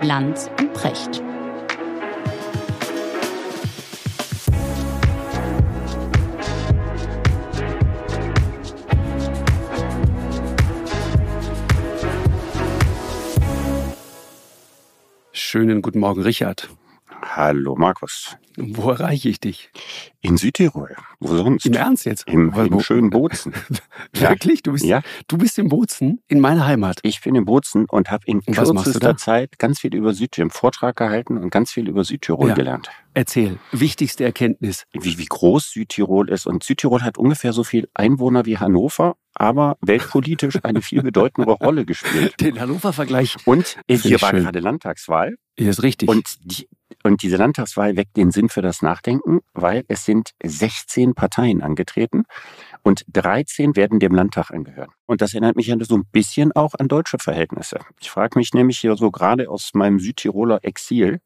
Lanz und Precht. Schönen guten Morgen, Richard. Hallo Markus. Wo erreiche ich dich? In Südtirol. Wo sonst? Im Ernst jetzt? Im, im schönen Bozen. Wirklich? Du bist, Ja. du bist im Bozen, in meiner Heimat. Ich bin in Bozen und habe in Und kürzester Zeit ganz viel über Südtirol, einen Vortrag gehalten und ganz viel über Südtirol Ja. gelernt. Erzähl, wichtigste Erkenntnis. Wie, wie groß Südtirol ist. Und Südtirol hat ungefähr so viel Einwohner wie Hannover, aber weltpolitisch eine viel bedeutendere Rolle gespielt. Den Hannover-Vergleich. Und hier war schön. gerade Landtagswahl. Hier ist richtig. Und, die, und diese Landtagswahl weckt den Sinn für das Nachdenken, weil es sind 16 Parteien angetreten und 13 werden dem Landtag angehören. Und das erinnert mich ja so ein bisschen auch an deutsche Verhältnisse. Ich frage mich nämlich hier so gerade aus meinem Südtiroler Exil,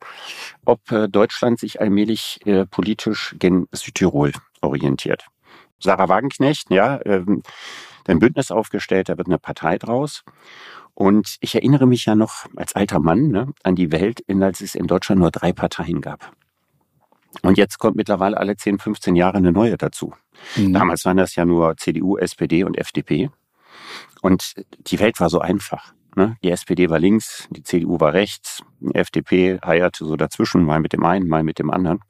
ob äh, Deutschland sich allmählich äh, politisch gen Südtirol orientiert. Sarah Wagenknecht, ja, ähm, ein Bündnis aufgestellt, da wird eine Partei draus. Und ich erinnere mich ja noch als alter Mann ne, an die Welt, als es in Deutschland nur drei Parteien gab. Und jetzt kommt mittlerweile alle 10, 15 Jahre eine neue dazu. Mhm. Damals waren das ja nur CDU, SPD und FDP. Und die Welt war so einfach. Ne? Die SPD war links, die CDU war rechts, die FDP heierte so dazwischen, mal mit dem einen, mal mit dem anderen.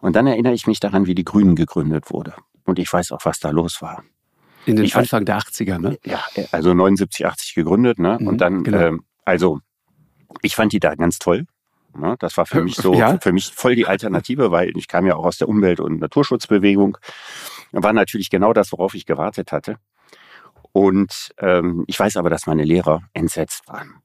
Und dann erinnere ich mich daran, wie die Grünen gegründet wurde. Und ich weiß auch, was da los war. In den ich Anfang der 80er, ne? Ja, also 79, 80 gegründet, ne? Mhm, Und dann, genau. ähm, also ich fand die da ganz toll. Ne? Das war für mich so, Ja? für mich voll die Alternative, weil ich kam ja auch aus der Umwelt- und Naturschutzbewegung. War natürlich genau das, worauf ich gewartet hatte. Und ähm, ich weiß aber, dass meine Lehrer entsetzt waren.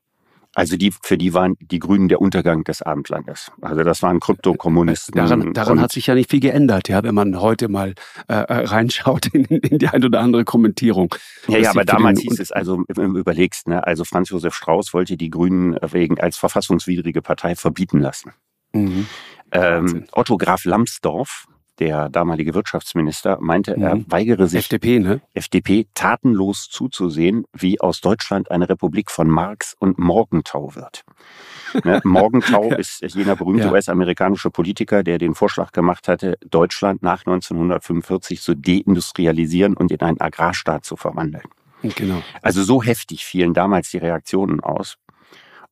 Also die, für die waren die Grünen der Untergang des Abendlandes. Also das waren Kryptokommunisten. Daran, daran hat sich ja nicht viel geändert, ja, wenn man heute mal äh, äh, reinschaut in, in die ein oder andere Kommentierung. Ja, ja, aber damals hieß es also, wenn du überlegst, ne, also Franz Josef Strauß wollte die Grünen wegen als verfassungswidrige Partei verbieten lassen. Mhm. Ähm. Otto Graf Lambsdorff, der damalige Wirtschaftsminister, meinte, er Mhm. weigere sich, FDP, ne? FDP tatenlos zuzusehen, wie aus Deutschland eine Republik von Marx und Morgenthau wird. Ne? Morgenthau ist jener berühmte Ja. US-amerikanische Politiker, der den Vorschlag gemacht hatte, Deutschland nach 1945 zu deindustrialisieren und in einen Agrarstaat zu verwandeln. Genau. Also so heftig fielen damals die Reaktionen aus.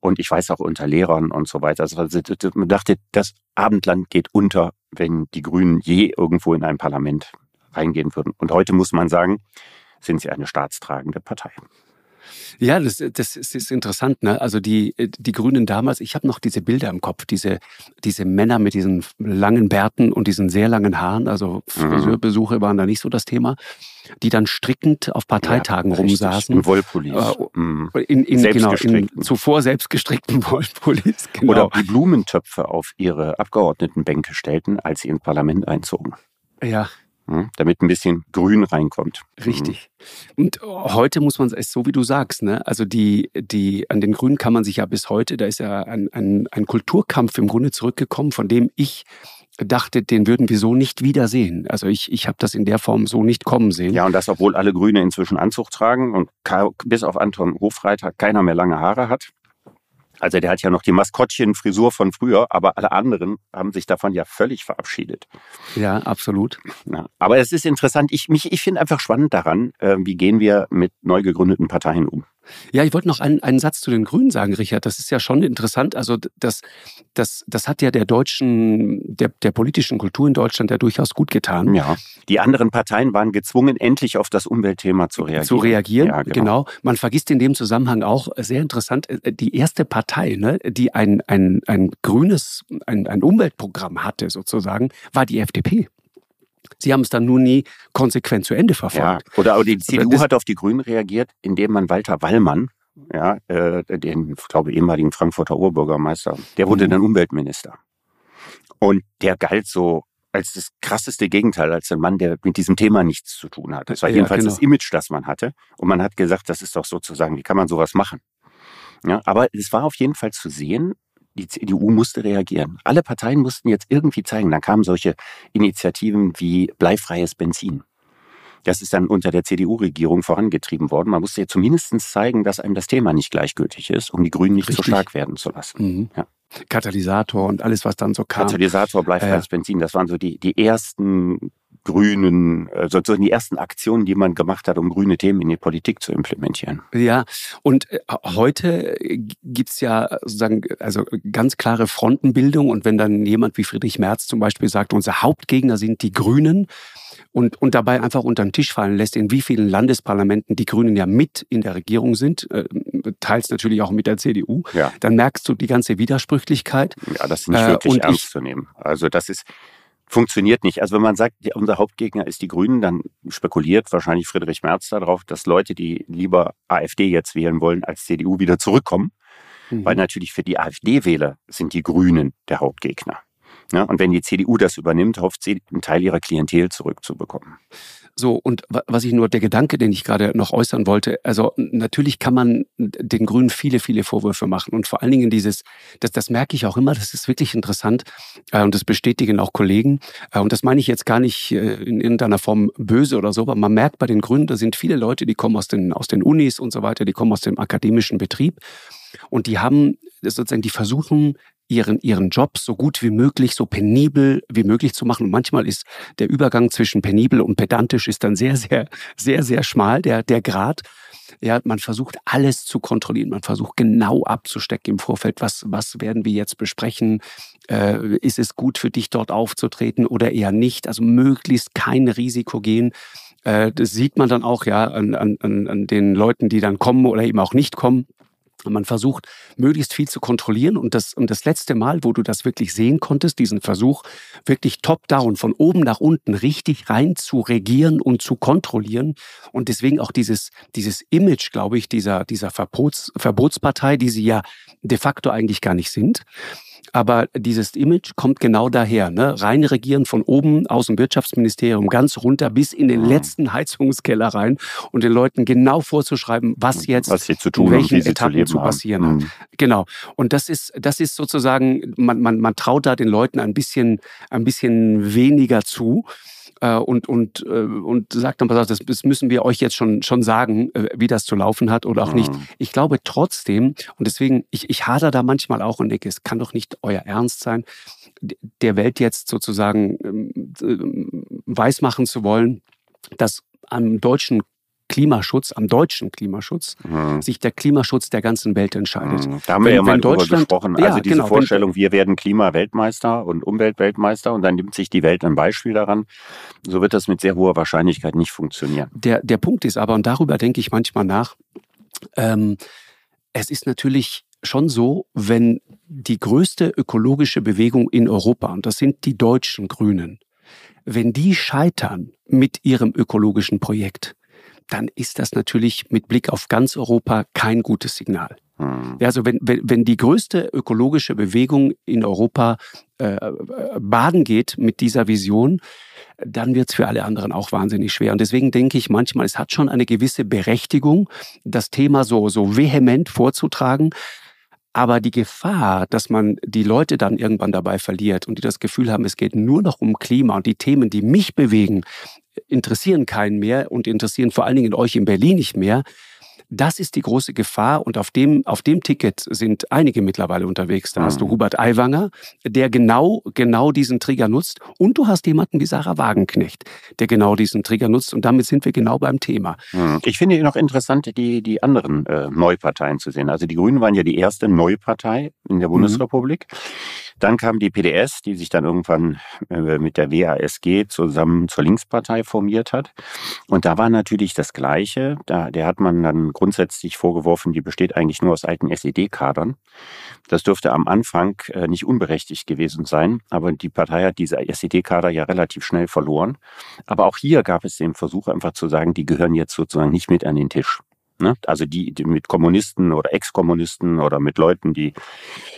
Und ich weiß auch unter Lehrern und so weiter. Also man dachte, das Abendland geht unter, wenn die Grünen je irgendwo in ein Parlament reingehen würden. Und heute muss man sagen, sind sie eine staatstragende Partei. Ja, das, das ist ist interessant. Ne? Also die, die Grünen damals, ich habe noch diese Bilder im Kopf, diese, diese Männer mit diesen langen Bärten und diesen sehr langen Haaren, also Friseurbesuche waren da nicht so das Thema, die dann strickend auf Parteitagen Ja, richtig. rumsaßen. In Wollpullis. Äh, Mhm. In, in, genau, in zuvor selbstgestrickten Wollpullis. Genau. Oder die Blumentöpfe auf ihre Abgeordnetenbänke stellten, als sie ins Parlament einzogen. ja, Mhm. Damit ein bisschen Grün reinkommt. Richtig. Und heute muss man es so wie du sagst, ne? Also die, die, an den Grünen kann man sich ja bis heute, da ist ja ein, ein, ein Kulturkampf im Grunde zurückgekommen, von dem ich dachte, den würden wir so nicht wiedersehen. Also ich, ich habe das in der Form so nicht kommen sehen. Ja, und das, obwohl alle Grüne inzwischen Anzug tragen und bis auf Anton Hofreiter keiner mehr lange Haare hat. Also der hat ja noch die Maskottchen-Frisur von früher, aber alle anderen haben sich davon ja völlig verabschiedet. ja absolut. Ja, aber es ist interessant, ich, mich- ich finde einfach spannend daran, äh, wie gehen wir mit neu gegründeten Parteien um. Ja, ich wollte noch einen, einen Satz zu den Grünen sagen, Richard. Das ist ja schon interessant. Also das, das, das hat ja der deutschen, der, der politischen Kultur in Deutschland ja durchaus gut getan. Ja. Die anderen Parteien waren gezwungen, endlich auf das Umweltthema zu reagieren. zu reagieren. Ja, genau. Man vergisst in dem Zusammenhang auch äh, sehr interessant äh, die erste Partei, ne, die ein, ein, ein grünes, ein, ein Umweltprogramm hatte sozusagen, war die FDP. Sie haben es dann nur nie konsequent zu Ende Ja, verfolgt. oder aber die CDU das- hat auf die Grünen reagiert, indem man Walter Wallmann, ja, äh, den, ich glaube, ehemaligen Frankfurter Oberbürgermeister, der wurde Mhm. dann Umweltminister. Und der galt so als das krasseste Gegenteil, als ein Mann, der mit diesem Thema nichts zu tun hat. Das war Ja, jedenfalls genau. das Image, das man hatte. Und man hat gesagt, das ist doch sozusagen, wie kann man sowas machen? Ja, aber es war auf jeden Fall zu sehen, die CDU musste reagieren. Alle Parteien mussten jetzt irgendwie zeigen. Dann kamen solche Initiativen wie bleifreies Benzin. Das ist dann unter der CDU-Regierung vorangetrieben worden. Man musste ja zumindest zeigen, dass einem das Thema nicht gleichgültig ist, um die Grünen nicht Richtig. so stark werden zu lassen. Mhm. Ja. Katalysator und alles, was dann so kam. Katalysator, bleifreies äh, Benzin, das waren so die, die ersten grünen, äh, sozusagen die ersten Aktionen, die man gemacht hat, um grüne Themen in die Politik zu implementieren. Ja, und äh, heute gibt's ja sozusagen also ganz klare Frontenbildung und wenn dann jemand wie Friedrich Merz zum Beispiel sagt, unser Hauptgegner sind die Grünen, und, und dabei einfach unter den Tisch fallen lässt, in wie vielen Landesparlamenten die Grünen ja mit in der Regierung sind, äh, teils natürlich auch mit der CDU, ja. dann merkst du die ganze Widersprüchlichkeit. Ja, das ist nicht wirklich äh, ernst ich, zu nehmen. Also das ist, funktioniert nicht. Also wenn man sagt, unser Hauptgegner ist die Grünen, dann spekuliert wahrscheinlich Friedrich Merz darauf, dass Leute, die lieber AfD jetzt wählen wollen, als CDU wieder zurückkommen. Mhm. Weil natürlich für die AfD-Wähler sind die Grünen der Hauptgegner. Ja, und wenn die CDU das übernimmt, hofft sie, einen Teil ihrer Klientel zurückzubekommen. So, und was ich nur, der Gedanke, den ich gerade noch äußern wollte, also natürlich kann man den Grünen viele, viele Vorwürfe machen. Und vor allen Dingen dieses, das, das merke ich auch immer, das ist wirklich interessant äh, und das bestätigen auch Kollegen. Äh, und das meine ich jetzt gar nicht äh, in irgendeiner Form böse oder so, aber man merkt bei den Grünen, da sind viele Leute, die kommen aus den, aus den Unis und so weiter, die kommen aus dem akademischen Betrieb. Und die haben sozusagen, die versuchen, ihren, ihren Job so gut wie möglich, so penibel wie möglich zu machen. Und manchmal ist der Übergang zwischen penibel und pedantisch ist dann sehr, sehr, sehr, sehr schmal, der, der Grad. Ja, man versucht alles zu kontrollieren. Man versucht genau abzustecken im Vorfeld. Was, was werden wir jetzt besprechen? Äh, ist es gut für dich dort aufzutreten oder eher nicht? Also möglichst kein Risiko gehen. Äh, das sieht man dann auch ja an, an, an den Leuten, die dann kommen oder eben auch nicht kommen. Man versucht, möglichst viel zu kontrollieren. Und das, und das letzte Mal, wo du das wirklich sehen konntest, diesen Versuch, wirklich top-down, von oben nach unten richtig rein zu regieren und zu kontrollieren. Und deswegen auch dieses, dieses Image, glaube ich, dieser, dieser Verbots, Verbotspartei, die sie ja de facto eigentlich gar nicht sind. Aber dieses Image kommt genau daher. Ne? Rein regieren von oben aus dem Wirtschaftsministerium ganz runter bis in den mhm. letzten Heizungskeller rein und den Leuten genau vorzuschreiben, was jetzt was sie zu tun in welchen und Etappen zu, zu passieren haben. hat. Mhm. Genau. Und das ist, das ist sozusagen, man, man, man traut da den Leuten ein bisschen, ein bisschen weniger zu äh, und, und, äh, und sagt dann, das, das müssen wir euch jetzt schon, schon sagen, äh, wie das zu laufen hat oder auch nicht. Mhm. Ich glaube trotzdem, und deswegen, ich, ich hader da manchmal auch und denke, es kann doch nicht euer Ernst sein, der Welt jetzt sozusagen ähm, äh, weismachen zu wollen, dass am deutschen Klimaschutz, am deutschen Klimaschutz, mhm. sich der Klimaschutz der ganzen Welt entscheidet. Mhm. Da haben wenn, wir ja mal drüber gesprochen. Also ja, diese genau, Vorstellung, wenn, wir werden Klimaweltmeister und Umweltweltmeister und dann nimmt sich die Welt ein Beispiel daran. So wird das mit sehr hoher Wahrscheinlichkeit nicht funktionieren. Der, der Punkt ist aber, und darüber denke ich manchmal nach, ähm, es ist natürlich schon so, wenn die größte ökologische Bewegung in Europa, und das sind die deutschen Grünen, wenn die scheitern mit ihrem ökologischen Projekt, dann ist das natürlich mit Blick auf ganz Europa kein gutes Signal. Hm. Also wenn, wenn, wenn die größte ökologische Bewegung in Europa äh, baden geht mit dieser Vision, dann wird es für alle anderen auch wahnsinnig schwer. Und deswegen denke ich manchmal, es hat schon eine gewisse Berechtigung, das Thema so, so vehement vorzutragen. Aber die Gefahr, dass man die Leute dann irgendwann dabei verliert und die das Gefühl haben, es geht nur noch um Klima und die Themen, die mich bewegen, interessieren keinen mehr und interessieren vor allen Dingen euch in Berlin nicht mehr, das ist die große Gefahr und auf dem, auf dem Ticket sind einige mittlerweile unterwegs. Da hast du mhm. Hubert Aiwanger, der genau, genau diesen Trigger nutzt und du hast jemanden wie Sarah Wagenknecht, der genau diesen Trigger nutzt und damit sind wir genau beim Thema. Mhm. Ich finde noch interessant, die, die anderen äh, Neuparteien zu sehen. Also die Grünen waren ja die erste Neupartei in der mhm. Bundesrepublik. Mhm. Dann kam die PDS, die sich dann irgendwann äh, mit der WASG zusammen zur Linkspartei formiert hat. Und da war natürlich das Gleiche. Da, der hat man dann grundsätzlich vorgeworfen, die besteht eigentlich nur aus alten SED-Kadern. Das dürfte am Anfang äh, nicht unberechtigt gewesen sein, aber die Partei hat diese SED-Kader ja relativ schnell verloren. Aber auch hier gab es den Versuch einfach zu sagen, die gehören jetzt sozusagen nicht mit an den Tisch. Ne? Also die, die mit Kommunisten oder Ex-Kommunisten oder mit Leuten, die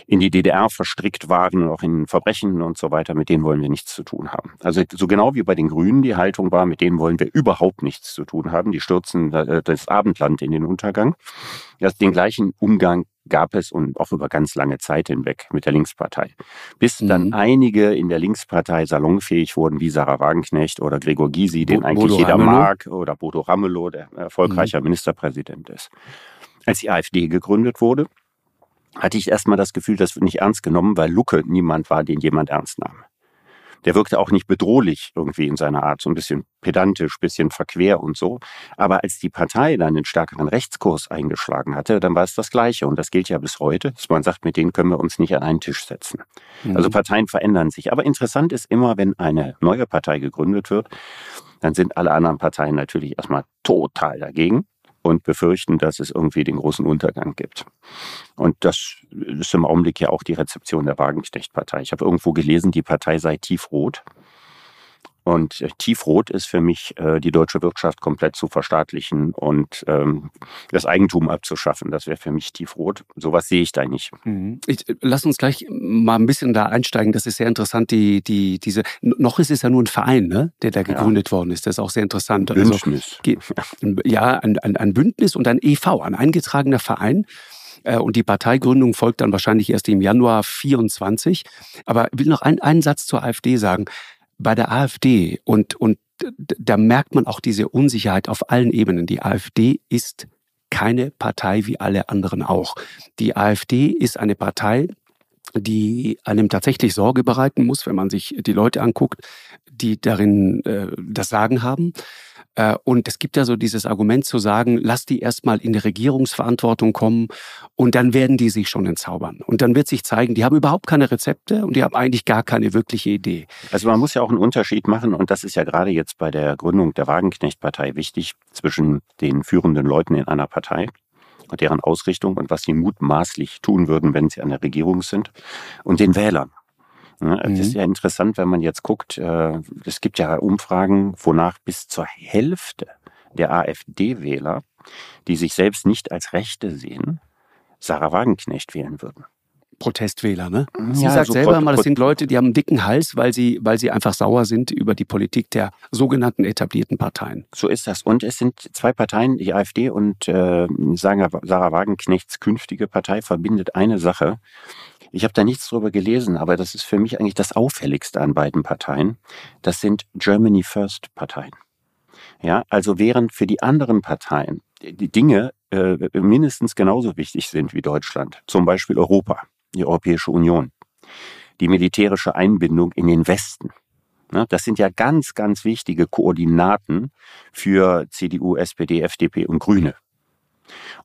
in die DDR verstrickt waren, auch in Verbrechen und so weiter, mit denen wollen wir nichts zu tun haben. Also so genau wie bei den Grünen die Haltung war, mit denen wollen wir überhaupt nichts zu tun haben. Die stürzen das Abendland in den Untergang. Ja, den gleichen Umgang gab es und auch über ganz lange Zeit hinweg mit der Linkspartei. Bis mhm. dann einige in der Linkspartei salonfähig wurden, wie Sarah Wagenknecht oder Gregor Gysi, den Bo eigentlich Bodo jeder Ramelow. mag, oder Bodo Ramelow, der erfolgreicher mhm. Ministerpräsident ist. Als die AfD gegründet wurde, hatte ich erstmal das Gefühl, das wird nicht ernst genommen, weil Lucke niemand war, den jemand ernst nahm der wirkte auch nicht bedrohlich irgendwie in seiner Art, so ein bisschen pedantisch, bisschen verquer und so. Aber als die Partei dann den stärkeren Rechtskurs eingeschlagen hatte, dann war es das Gleiche. Und das gilt ja bis heute, dass man sagt, mit denen können wir uns nicht an einen Tisch setzen. Mhm. Also Parteien verändern sich. Aber interessant ist immer, wenn eine neue Partei gegründet wird, dann sind alle anderen Parteien natürlich erstmal total dagegen und befürchten, dass es irgendwie den großen Untergang gibt. Und das ist im Augenblick ja auch die Rezeption der Wagenknecht-Partei. Ich habe irgendwo gelesen, die Partei sei tiefrot. Und äh, tiefrot ist für mich, äh, die deutsche Wirtschaft komplett zu verstaatlichen und ähm, das Eigentum abzuschaffen. Das wäre für mich tiefrot. Sowas sehe ich da nicht. Mhm. Ich, äh, lass uns gleich mal ein bisschen da einsteigen. Das ist sehr interessant. Die, die, diese, noch ist es ja nur ein Verein, ne, der da gegründet ja. worden ist. Das ist auch sehr interessant. Also Bündnis. Also, ja, ein, ein, ein Bündnis und ein EV, ein eingetragener Verein. Und die Parteigründung folgt dann wahrscheinlich erst im Januar 24. Aber ich will noch ein, einen Satz zur AfD sagen bei der AfD und, und da merkt man auch diese Unsicherheit auf allen Ebenen. Die AfD ist keine Partei wie alle anderen auch. Die AfD ist eine Partei, die einem tatsächlich Sorge bereiten muss, wenn man sich die Leute anguckt, die darin äh, das Sagen haben. Äh, und es gibt ja so dieses Argument zu sagen, lass die erstmal in die Regierungsverantwortung kommen und dann werden die sich schon entzaubern. Und dann wird sich zeigen, die haben überhaupt keine Rezepte und die haben eigentlich gar keine wirkliche Idee. Also man muss ja auch einen Unterschied machen und das ist ja gerade jetzt bei der Gründung der Wagenknecht-Partei wichtig zwischen den führenden Leuten in einer Partei und deren Ausrichtung und was sie mutmaßlich tun würden, wenn sie an der Regierung sind und den Wählern. Ne? Ist mhm. ja interessant, wenn man jetzt guckt, äh, es gibt ja Umfragen, wonach bis zur Hälfte der AfD-Wähler, die sich selbst nicht als Rechte sehen, Sarah Wagenknecht wählen würden. Protestwähler, ne? Sie ja, sagt so selber mal, das sind Leute, die haben einen dicken Hals, weil sie, weil sie einfach sauer sind über die Politik der sogenannten etablierten Parteien. So ist das. Und es sind zwei Parteien, die AfD und äh, Sarah Wagenknechts künftige Partei verbindet eine Sache. Ich habe da nichts drüber gelesen, aber das ist für mich eigentlich das Auffälligste an beiden Parteien. Das sind Germany First Parteien. Ja, also während für die anderen Parteien die Dinge äh, mindestens genauso wichtig sind wie Deutschland, zum Beispiel Europa, die Europäische Union, die militärische Einbindung in den Westen. Ne, das sind ja ganz, ganz wichtige Koordinaten für CDU, SPD, FDP und Grüne.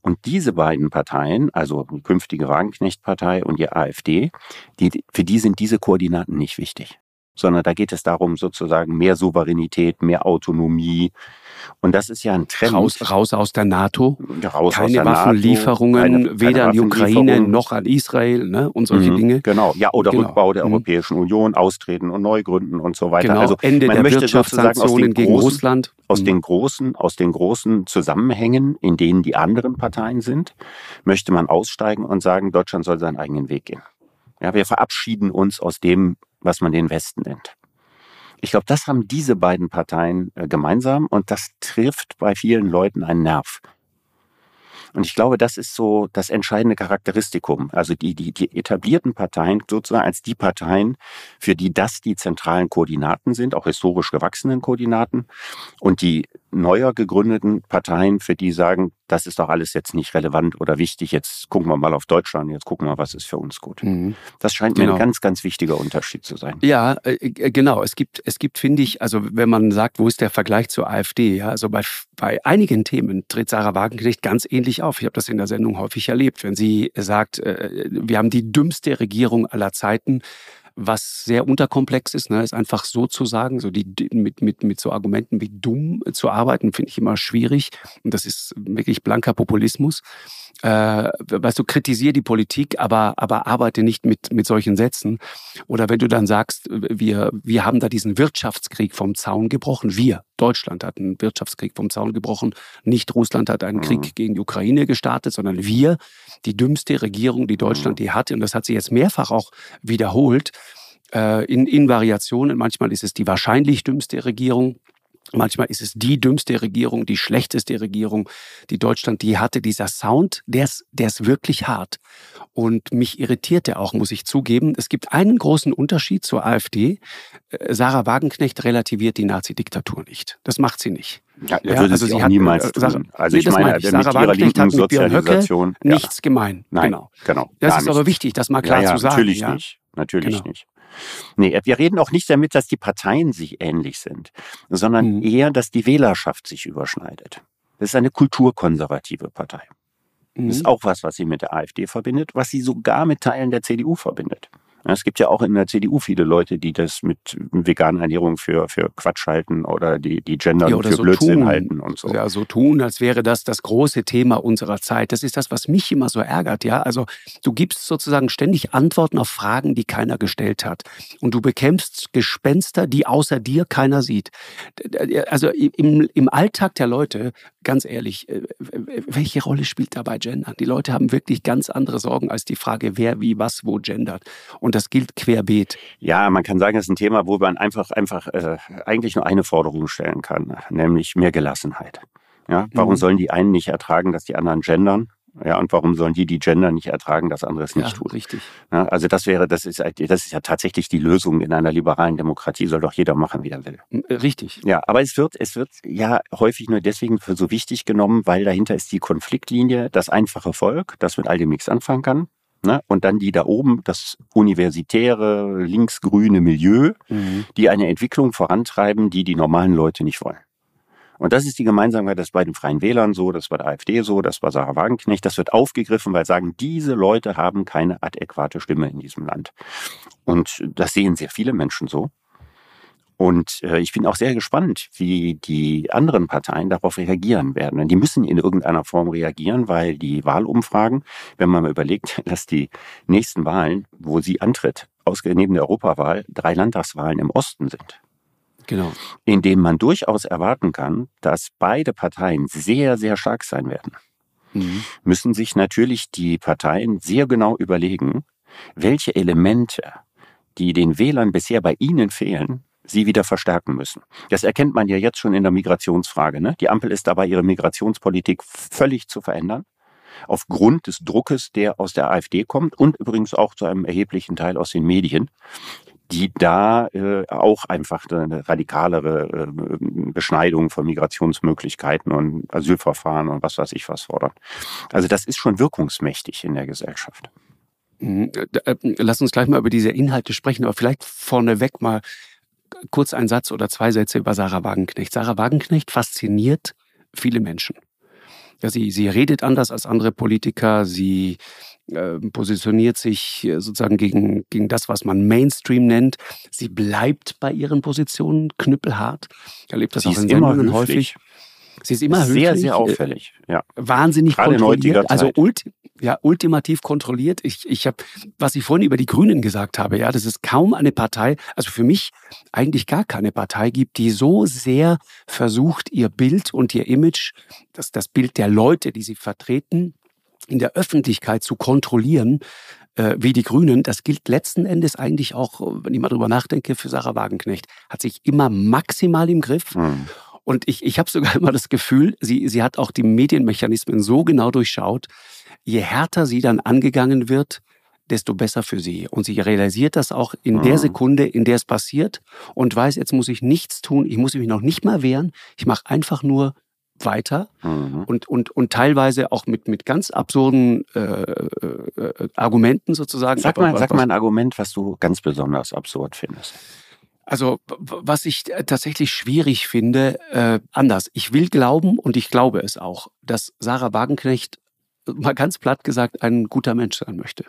Und diese beiden Parteien, also die künftige Wagenknecht-Partei und die AfD, die, für die sind diese Koordinaten nicht wichtig sondern da geht es darum, sozusagen mehr Souveränität, mehr Autonomie. Und das ist ja ein Trend. Raus, raus aus der NATO. Raus keine aus der Waffenlieferungen, NATO, keine, weder keine an die Ukraine noch an Israel ne, und solche mhm, Dinge. Genau, ja, oder genau. Rückbau der mhm. Europäischen Union, Austreten und Neugründen und so weiter. Genau. Also Ende man der möchte Wirtschaftssanktionen gegen großen, Russland. Aus mhm. den großen, aus den großen Zusammenhängen, in denen die anderen Parteien sind, möchte man aussteigen und sagen, Deutschland soll seinen eigenen Weg gehen. Ja, wir verabschieden uns aus dem, was man den Westen nennt. Ich glaube, das haben diese beiden Parteien äh, gemeinsam und das trifft bei vielen Leuten einen Nerv. Und ich glaube, das ist so das entscheidende Charakteristikum. Also die, die, die etablierten Parteien sozusagen als die Parteien, für die das die zentralen Koordinaten sind, auch historisch gewachsenen Koordinaten. Und die neuer gegründeten Parteien, für die sagen, das ist doch alles jetzt nicht relevant oder wichtig, jetzt gucken wir mal auf Deutschland, jetzt gucken wir, was ist für uns gut. Mhm. Das scheint mir genau. ein ganz, ganz wichtiger Unterschied zu sein. Ja, äh, äh, genau. Es gibt, es gibt, finde ich, also wenn man sagt, wo ist der Vergleich zur AfD, ja, also bei, bei einigen Themen tritt Sarah Wagenknecht ganz ähnlich auf. Ich habe das in der Sendung häufig erlebt, wenn sie sagt, äh, wir haben die dümmste Regierung aller Zeiten was sehr unterkomplex ist, ne, ist einfach so zu sagen, so die, mit, mit, mit so Argumenten wie dumm zu arbeiten, finde ich immer schwierig. Und das ist wirklich blanker Populismus. Äh, weißt du, kritisiere die Politik, aber, aber arbeite nicht mit, mit solchen Sätzen. Oder wenn du dann sagst, wir, wir haben da diesen Wirtschaftskrieg vom Zaun gebrochen. Wir, Deutschland hat einen Wirtschaftskrieg vom Zaun gebrochen. Nicht Russland hat einen Krieg mhm. gegen die Ukraine gestartet, sondern wir, die dümmste Regierung, die Deutschland mhm. je hatte. Und das hat sie jetzt mehrfach auch wiederholt äh, in, in Variationen. Manchmal ist es die wahrscheinlich dümmste Regierung. Manchmal ist es die dümmste Regierung, die schlechteste Regierung, die Deutschland die hatte. Dieser Sound, der ist, der ist wirklich hart. Und mich irritierte auch, muss ich zugeben. Es gibt einen großen Unterschied zur AfD. Äh, Sarah Wagenknecht relativiert die Nazi-Diktatur nicht. Das macht sie nicht. Ja, ja würde also sie auch hat, niemals äh, tun. Also nee, ich meine, ich. Sarah mit ihrer linken Sozialisation ja. nichts gemein. Nein, genau. genau das ist nicht. aber wichtig, das mal klar ja, zu sagen. Natürlich nicht. Natürlich genau. nicht. Nee, wir reden auch nicht damit, dass die Parteien sich ähnlich sind, sondern mhm. eher, dass die Wählerschaft sich überschneidet. Das ist eine kulturkonservative Partei. Mhm. Das ist auch was, was sie mit der AfD verbindet, was sie sogar mit Teilen der CDU verbindet. Es gibt ja auch in der CDU viele Leute, die das mit veganer Ernährung für, für Quatsch halten oder die, die Gender ja, für so Blödsinn tun. halten und so. Ja, so tun, als wäre das das große Thema unserer Zeit. Das ist das, was mich immer so ärgert, ja. Also du gibst sozusagen ständig Antworten auf Fragen, die keiner gestellt hat. Und du bekämpfst Gespenster, die außer dir keiner sieht. Also im, im Alltag der Leute, ganz ehrlich, äh, welche Rolle spielt dabei Gender? Die Leute haben wirklich ganz andere Sorgen als die Frage, wer, wie, was, wo gendert. Und und das gilt querbeet. Ja, man kann sagen, es ist ein Thema, wo man einfach, einfach äh, eigentlich nur eine Forderung stellen kann, nämlich mehr Gelassenheit. Ja, warum mhm. sollen die einen nicht ertragen, dass die anderen gendern? Ja, und warum sollen die, die Gender nicht ertragen, das andere es nicht ja, tun? Richtig. Ja, also das wäre, das ist, das ist ja tatsächlich die Lösung in einer liberalen Demokratie. Soll doch jeder machen, wie er will. Äh, richtig. Ja, aber es wird, es wird ja häufig nur deswegen für so wichtig genommen, weil dahinter ist die Konfliktlinie, das einfache Volk, das mit all dem nichts anfangen kann. Ne? Und dann die da oben, das universitäre, linksgrüne Milieu, mhm. die eine Entwicklung vorantreiben, die die normalen Leute nicht wollen. Und das ist die Gemeinsamkeit, das ist bei den Freien Wählern so, das war der AfD so, das war Sarah Wagenknecht, das wird aufgegriffen, weil sagen, diese Leute haben keine adäquate Stimme in diesem Land. Und das sehen sehr viele Menschen so. Und äh, ich bin auch sehr gespannt, wie die anderen Parteien darauf reagieren werden. Denn die müssen in irgendeiner Form reagieren, weil die Wahlumfragen, wenn man mal überlegt, dass die nächsten Wahlen, wo sie antritt, neben der Europawahl, drei Landtagswahlen im Osten sind. Genau. In dem man durchaus erwarten kann, dass beide Parteien sehr, sehr stark sein werden. Mhm. Müssen sich natürlich die Parteien sehr genau überlegen, welche Elemente, die den Wählern bisher bei ihnen fehlen, sie wieder verstärken müssen. Das erkennt man ja jetzt schon in der Migrationsfrage. Ne? Die Ampel ist dabei, ihre Migrationspolitik völlig zu verändern. Aufgrund des Druckes, der aus der AfD kommt und übrigens auch zu einem erheblichen Teil aus den Medien, die da äh, auch einfach eine radikalere äh, Beschneidung von Migrationsmöglichkeiten und Asylverfahren und was weiß ich was fordern. Also das ist schon wirkungsmächtig in der Gesellschaft. Mhm. Äh, äh, lass uns gleich mal über diese Inhalte sprechen, aber vielleicht vorneweg mal kurz ein Satz oder zwei Sätze über Sarah Wagenknecht. Sarah Wagenknecht fasziniert viele Menschen. Ja, sie, sie redet anders als andere Politiker. Sie äh, positioniert sich äh, sozusagen gegen, gegen das, was man Mainstream nennt. Sie bleibt bei ihren Positionen knüppelhart. Erlebt das sie auch in Sendungen häufig. Sie ist immer sehr, höflich, sehr auffällig. Ja. Wahnsinnig Gerade kontrolliert. Also ulti ja, ultimativ kontrolliert. Ich, ich habe, was ich vorhin über die Grünen gesagt habe, ja, dass es kaum eine Partei, also für mich eigentlich gar keine Partei gibt, die so sehr versucht, ihr Bild und ihr Image, das, das Bild der Leute, die sie vertreten, in der Öffentlichkeit zu kontrollieren, äh, wie die Grünen. Das gilt letzten Endes eigentlich auch, wenn ich mal drüber nachdenke, für Sarah Wagenknecht. Hat sich immer maximal im Griff. Mhm. Und ich, ich habe sogar immer das Gefühl, sie, sie hat auch die Medienmechanismen so genau durchschaut, je härter sie dann angegangen wird, desto besser für sie. Und sie realisiert das auch in der mhm. Sekunde, in der es passiert und weiß, jetzt muss ich nichts tun, ich muss mich noch nicht mal wehren, ich mache einfach nur weiter mhm. und, und, und teilweise auch mit, mit ganz absurden äh, äh, Argumenten sozusagen. Sag mal, sag mal ein Argument, was du ganz besonders absurd findest. Also was ich tatsächlich schwierig finde, äh, anders. Ich will glauben und ich glaube es auch, dass Sarah Wagenknecht mal ganz platt gesagt, ein guter Mensch sein möchte.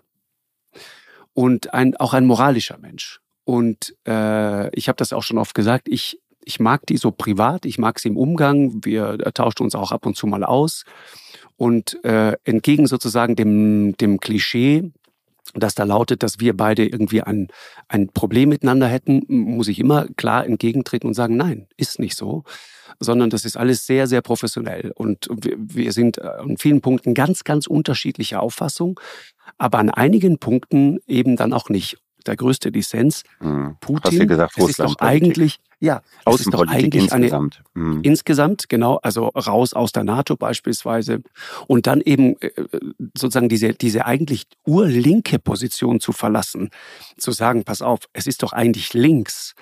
Und ein, auch ein moralischer Mensch. Und äh, ich habe das auch schon oft gesagt, ich, ich mag die so privat, ich mag sie im Umgang, wir tauschen uns auch ab und zu mal aus. Und äh, entgegen sozusagen dem, dem Klischee, das da lautet, dass wir beide irgendwie ein, ein Problem miteinander hätten, muss ich immer klar entgegentreten und sagen, nein, ist nicht so sondern das ist alles sehr, sehr professionell. Und wir sind äh, an vielen Punkten ganz, ganz unterschiedlicher Auffassung, aber an einigen Punkten eben dann auch nicht. Der größte Dissens. Hm. Putin, gesagt, es ist doch eigentlich, ja, es ist doch eigentlich eine, insgesamt. Hm. Insgesamt, genau, also raus aus der NATO beispielsweise. Und dann eben äh, sozusagen diese, diese eigentlich urlinke Position zu verlassen. Zu sagen, pass auf, es ist doch eigentlich links,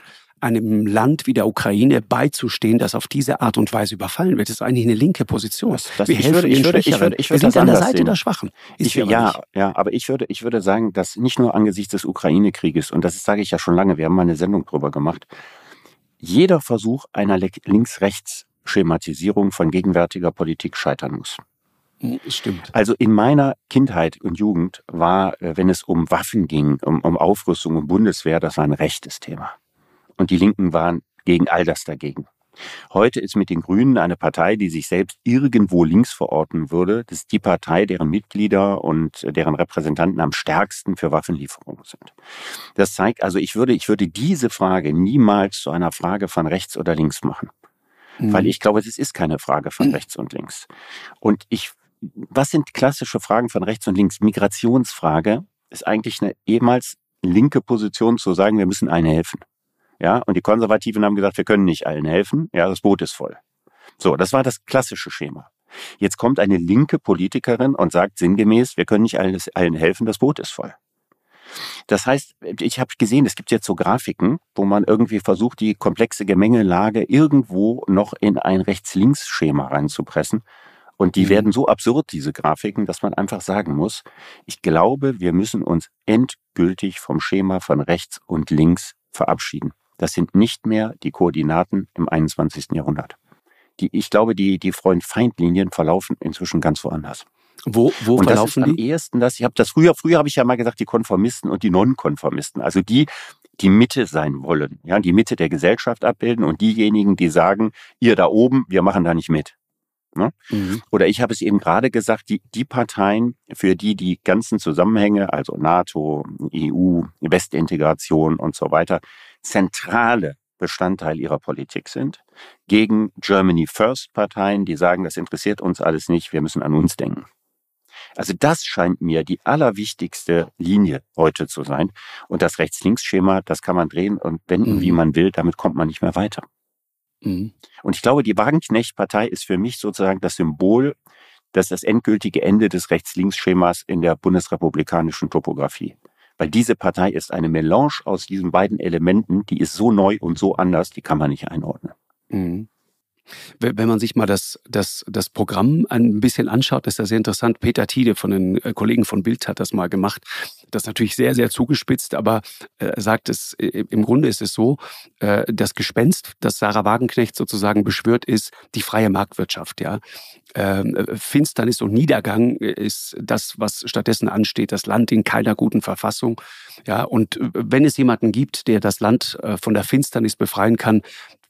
einem Land wie der Ukraine beizustehen, das auf diese Art und Weise überfallen wird. Das ist eigentlich eine linke Position. Das- das- Wir ich helfen würde- ich würde- ich würde- ich würde Wir sind an der Seite sehen. der Schwachen. Ich, ja, ja, aber ich würde, ich würde sagen, dass nicht nur angesichts des Ukraine-Krieges, und das sage ich ja schon lange, wir haben mal eine Sendung drüber gemacht, jeder Versuch einer Links-Rechts-Schematisierung von gegenwärtiger Politik scheitern muss. Hm, Stimmt. Also in meiner Kindheit und Jugend war, äh, wenn es um Waffen ging, um, um Aufrüstung, um Bundeswehr, das war ein rechtes Thema. Und die Linken waren gegen all das dagegen. Heute ist mit den Grünen eine Partei, die sich selbst irgendwo links verorten würde. Das ist die Partei, deren Mitglieder und deren Repräsentanten am stärksten für Waffenlieferungen sind. Das zeigt also, ich würde, ich würde diese Frage niemals zu einer Frage von rechts oder links machen. Hm. Weil ich glaube, es ist keine Frage von rechts und links. Und ich, was sind klassische Fragen von rechts und links? Migrationsfrage ist eigentlich eine ehemals linke Position zu sagen, wir müssen allen helfen. Ja, und die Konservativen haben gesagt, wir können nicht allen helfen. Ja, das Boot ist voll. So, das war das klassische Schema. Jetzt kommt eine linke Politikerin und sagt sinngemäß, wir können nicht allen, allen helfen, das Boot ist voll. Das heißt, ich habe gesehen, es gibt jetzt so Grafiken, wo man irgendwie versucht, die komplexe Gemengelage irgendwo noch in ein Rechts-Links-Schema reinzupressen. Und die Mhm. werden so absurd, diese Grafiken, dass man einfach sagen muss, ich glaube, wir müssen uns endgültig vom Schema von rechts und links verabschieden. Das sind nicht mehr die Koordinaten im 21. Jahrhundert. Die, ich glaube, die, die Freund-Feind-Linien verlaufen inzwischen ganz woanders. Wo, wo Und das ist verlaufen am die? ehesten das, ich habe das früher, früher habe ich ja mal gesagt, die Konformisten und die Nonkonformisten, also die, die Mitte sein wollen, ja, die Mitte der Gesellschaft abbilden und diejenigen, die sagen, ihr da oben, wir machen da nicht mit. Mhm. Oder ich habe es eben gerade gesagt, die, die Parteien, für die die ganzen Zusammenhänge, also NATO, EU, Westintegration und so weiter, zentrale Bestandteil ihrer Politik sind, gegen Germany First Parteien, die sagen, das interessiert uns alles nicht, wir müssen an uns denken. Also das scheint mir die allerwichtigste Linie heute zu sein. Und das Rechts-Links-Schema, das kann man drehen und wenden, Mhm. wie man will, damit kommt man nicht mehr weiter. Mhm. Und ich glaube, die Wagenknecht-Partei ist für mich sozusagen das Symbol, dass das endgültige Ende des Rechts-Links-Schemas in der bundesrepublikanischen Topografie. Weil diese Partei ist eine Melange aus diesen beiden Elementen, die ist so neu und so anders, die kann man nicht einordnen. Mhm. Wenn man sich mal das, das, das Programm ein bisschen anschaut, ist das sehr interessant. Peter Tiede von den äh, Kollegen von Bild hat das mal gemacht. Das ist natürlich sehr, sehr zugespitzt, aber äh, er sagt es, im Grunde ist es so, äh, das Gespenst, das Sarah Wagenknecht sozusagen beschwört, ist die freie Marktwirtschaft. Ja? Ähm, äh, Finsternis und Niedergang ist das, was stattdessen ansteht, das Land in keiner guten Verfassung. Ja, und wenn es jemanden gibt, der das Land von der Finsternis befreien kann,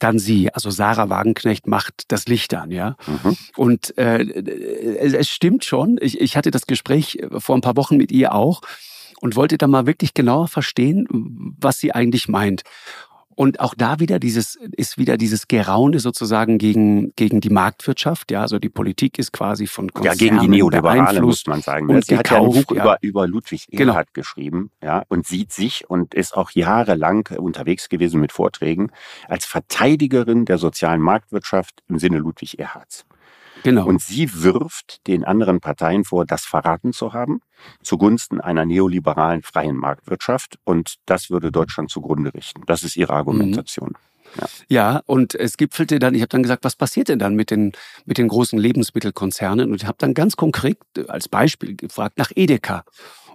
dann sie. Also Sarah Wagenknecht macht das Licht an, ja. Mhm. Und äh, es, stimmt schon. Ich, ich hatte das Gespräch äh, vor ein paar Wochen mit ihr auch und wollte da mal wirklich genauer verstehen, was sie eigentlich meint. Und auch da wieder dieses, ist wieder dieses Geraune sozusagen gegen, gegen die Marktwirtschaft. Ja, also die Politik ist quasi von Ja, Konzernen gegen die Neoliberale muss man sagen. und? Sie hat ja ein Buch ja. über, über Ludwig Genau. Erhard geschrieben, ja, und sieht sich und ist auch jahrelang unterwegs gewesen mit Vorträgen als Verteidigerin der sozialen Marktwirtschaft im Sinne Ludwig Erhards. Genau. Und sie wirft den anderen Parteien vor, das verraten zu haben, zugunsten einer neoliberalen freien Marktwirtschaft. Und das würde Deutschland zugrunde richten. Das ist ihre Argumentation. Ja, und es gipfelte dann, ich habe dann gesagt, was passiert denn dann mit den, mit den großen Lebensmittelkonzernen? Und ich habe dann ganz konkret als Beispiel gefragt nach Edeka.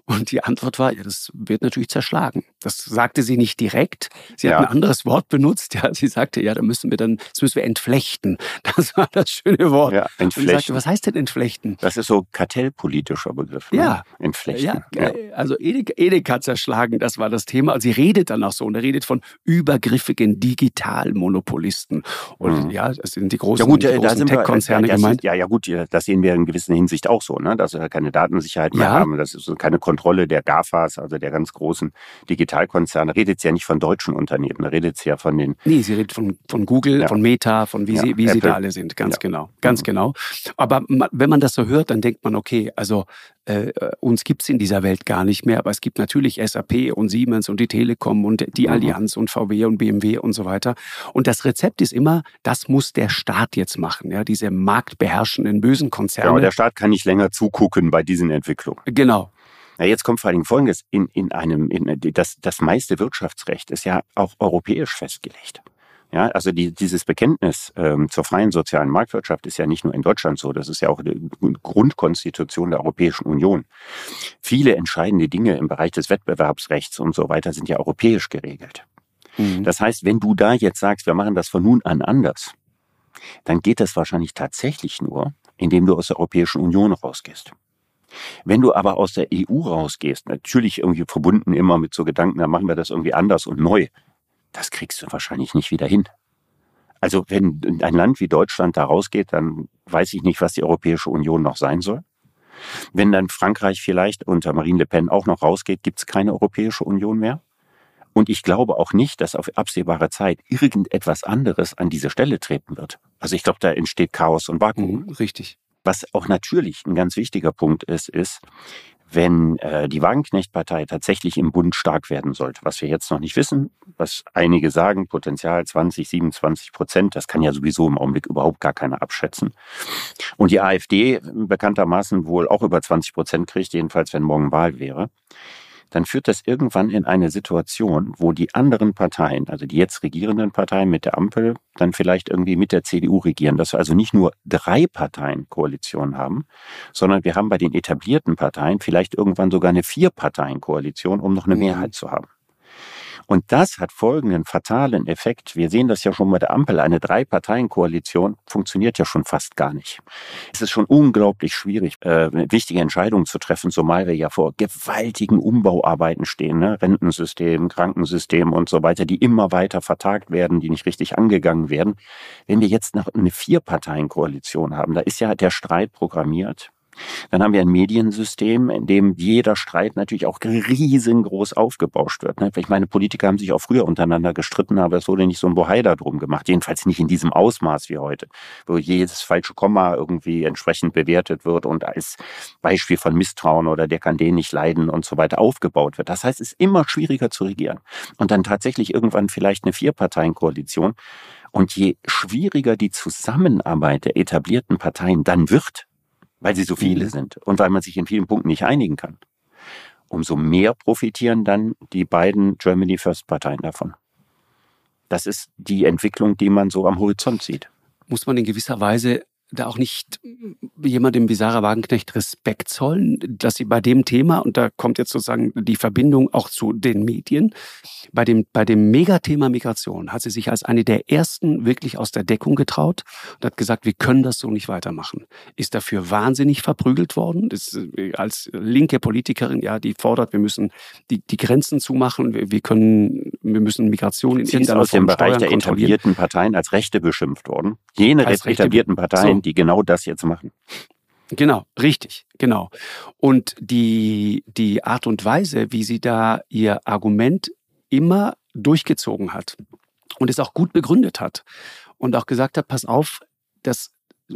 Und die Antwort war, ja, das wird natürlich zerschlagen. Das sagte sie nicht direkt. Sie Ja. hat ein anderes Wort benutzt. Ja, sie sagte, ja, da müssen wir dann, das müssen wir entflechten. Das war das schöne Wort. Ja, ich sagte, entflechten. was heißt denn entflechten? Das ist so kartellpolitischer Begriff. Ne? Ja. Entflechten. Ja, äh, also Edeka, Edeka zerschlagen, das war das Thema. Und sie redet dann auch so. Und er redet von übergriffigen Digitalmonopolisten. Und Mhm. ja, das sind die großen, Ja gut, die äh, da großen Tech-Konzerne ja, das gemeint. ist- ja, ja gut, ja, das sehen wir in gewisser Hinsicht auch so, ne? dass wir keine Datensicherheit mehr Ja. haben, dass es keine Kontrolle Kontrolle der GAFAs, also der ganz großen Digitalkonzerne, redet sie ja nicht von deutschen Unternehmen, redet sie ja von den... Nee, sie redet von, von Google, ja. von Meta, von wie, ja, sie, wie sie da alle sind, ganz ja. genau, ganz mhm. genau. Aber wenn man das so hört, dann denkt man, okay, also äh, uns gibt's in dieser Welt gar nicht mehr, aber es gibt natürlich SAP und Siemens und die Telekom und die mhm. Allianz und VW und BMW und so weiter. Und das Rezept ist immer, das muss der Staat jetzt machen, ja, diese marktbeherrschenden bösen Konzerne. Ja, der Staat kann nicht länger zugucken bei diesen Entwicklungen. Genau. Na, jetzt kommt vor allem Folgendes. In, in einem, in, das, das meiste Wirtschaftsrecht ist ja auch europäisch festgelegt. Ja, also die, dieses Bekenntnis ähm, zur freien sozialen Marktwirtschaft ist ja nicht nur in Deutschland so, das ist ja auch die Grundkonstitution der Europäischen Union. Viele entscheidende Dinge im Bereich des Wettbewerbsrechts und so weiter sind ja europäisch geregelt. Mhm. Das heißt, wenn du da jetzt sagst, wir machen das von nun an anders, dann geht das wahrscheinlich tatsächlich nur, indem du aus der Europäischen Union rausgehst. Wenn du aber aus der EU rausgehst, natürlich irgendwie verbunden immer mit so Gedanken, dann machen wir das irgendwie anders und neu, das kriegst du wahrscheinlich nicht wieder hin. Also wenn ein Land wie Deutschland da rausgeht, dann weiß ich nicht, was die Europäische Union noch sein soll. Wenn dann Frankreich vielleicht unter Marine Le Pen auch noch rausgeht, gibt es keine Europäische Union mehr. Und ich glaube auch nicht, dass auf absehbare Zeit irgendetwas anderes an diese Stelle treten wird. Also ich glaube, da entsteht Chaos und Vakuum. Mhm, richtig. Was auch natürlich ein ganz wichtiger Punkt ist, ist, wenn äh, die Wagenknecht-Partei tatsächlich im Bund stark werden sollte, was wir jetzt noch nicht wissen, was einige sagen, Potenzial 20, 27 Prozent, das kann ja sowieso im Augenblick überhaupt gar keiner abschätzen. Und die AfD bekanntermaßen wohl auch über 20 Prozent kriegt, jedenfalls wenn morgen Wahl wäre dann führt das irgendwann in eine Situation, wo die anderen Parteien, also die jetzt regierenden Parteien mit der Ampel, dann vielleicht irgendwie mit der CDU regieren, dass wir also nicht nur drei Parteien Koalition haben, sondern wir haben bei den etablierten Parteien vielleicht irgendwann sogar eine Vier-Parteien-Koalition, um noch eine mhm. Mehrheit zu haben. Und das hat folgenden fatalen Effekt. Wir sehen das ja schon bei der Ampel. Eine Drei-Parteien-Koalition funktioniert ja schon fast gar nicht. Es ist schon unglaublich schwierig, äh, wichtige Entscheidungen zu treffen, zumal wir ja vor gewaltigen Umbauarbeiten stehen. Ne? Rentensystem, Krankensystem und so weiter, die immer weiter vertagt werden, die nicht richtig angegangen werden. Wenn wir jetzt noch eine Vier-Parteien-Koalition haben, da ist ja der Streit programmiert. Dann haben wir ein Mediensystem, in dem jeder Streit natürlich auch riesengroß aufgebauscht wird. Ne? Ich meine, Politiker haben sich auch früher untereinander gestritten, aber es wurde nicht so ein Bohai drum gemacht. Jedenfalls nicht in diesem Ausmaß wie heute, wo jedes falsche Komma irgendwie entsprechend bewertet wird und als Beispiel von Misstrauen oder der kann den nicht leiden und so weiter aufgebaut wird. Das heißt, es ist immer schwieriger zu regieren. Und dann tatsächlich irgendwann vielleicht eine Vierparteienkoalition. Und je schwieriger die Zusammenarbeit der etablierten Parteien dann wird, weil sie so viele mhm. sind und weil man sich in vielen Punkten nicht einigen kann. Umso mehr profitieren dann die beiden Germany First Parteien davon. Das ist die Entwicklung, die man so am Horizont sieht. Muss man in gewisser Weise da auch nicht jemandem wie Sarah Wagenknecht Respekt zollen, dass sie bei dem Thema, und da kommt jetzt sozusagen die Verbindung auch zu den Medien, bei dem, bei dem Megathema Migration hat sie sich als eine der ersten wirklich aus der Deckung getraut und hat gesagt, wir können das so nicht weitermachen. Ist dafür wahnsinnig verprügelt worden, ist äh, als linke Politikerin, ja, die fordert, wir müssen die, die Grenzen zumachen, wir, wir können, wir müssen Migration in irgendeiner ist aus dem Bereich der etablierten Parteien als Rechte beschimpft worden. Jene als etablierten Parteien, so. Die genau das jetzt machen. Genau, richtig, genau. Und die, die Art und Weise, wie sie da ihr Argument immer durchgezogen hat und es auch gut begründet hat und auch gesagt hat, pass auf, das